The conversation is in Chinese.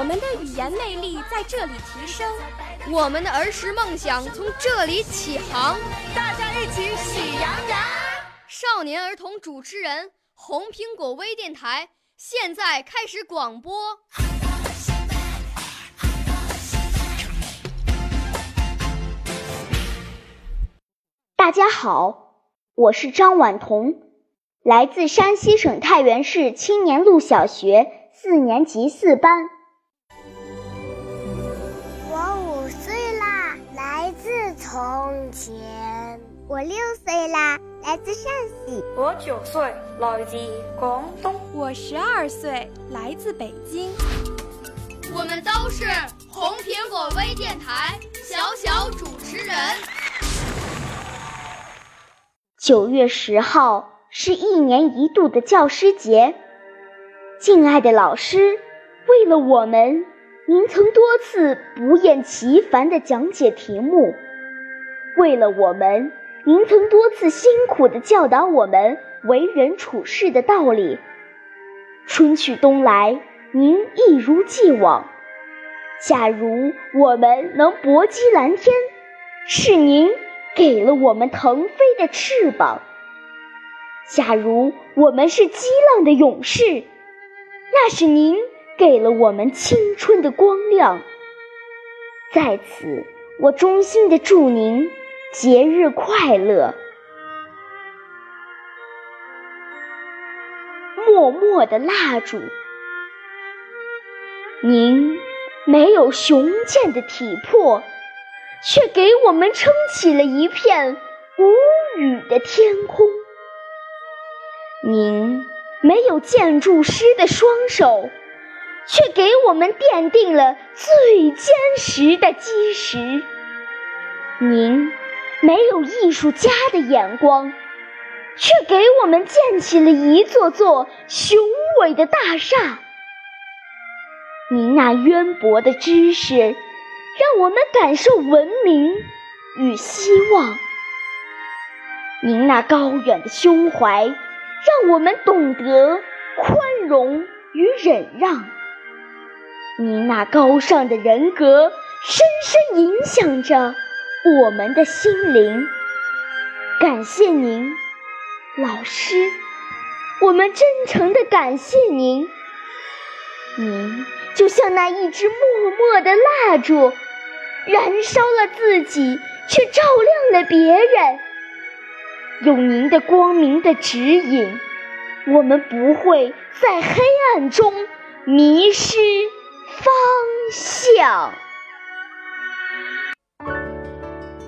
我们的语言魅力在这里提升，我们的儿时梦想从这里起航。大家一起喜羊羊。少年儿童主持人，红苹果微电台。现在开始广播。大家好，我是张婉彤，来自山西省太原市青年路小学四年级四班。从前。我六岁啦。来自陕西，我九岁，来自广东，我十二岁，来自北京。我们都是红苹果微电台小小主持人。九月十号是一年一度的教师节，敬爱的老师，为了我们，您曾多次不厌其烦地讲解题目，为了我们。您曾多次辛苦地教导我们为人处事的道理。春去冬来，您一如既往。假如我们能搏击蓝天，是您给了我们腾飞的翅膀；假如我们是激浪的勇士，那是您给了我们青春的光亮。在此，我衷心地祝您。节日快乐！默默的蜡烛，您没有雄健的体魄，却给我们撑起了一片无雨的天空。您没有建筑师的双手，却给我们奠定了最坚实的基石。您。没有艺术家的眼光，却给我们建起了一座座雄伟的大厦。您那渊博的知识，让我们感受文明与希望；您那高远的胸怀，让我们懂得宽容与忍让；您那高尚的人格，深深影响着。我们的心灵，感谢您，老师，我们真诚的感谢您。您就像那一支默默的蜡烛，燃烧了自己，却照亮了别人。有您的光明的指引，我们不会在黑暗中迷失方向。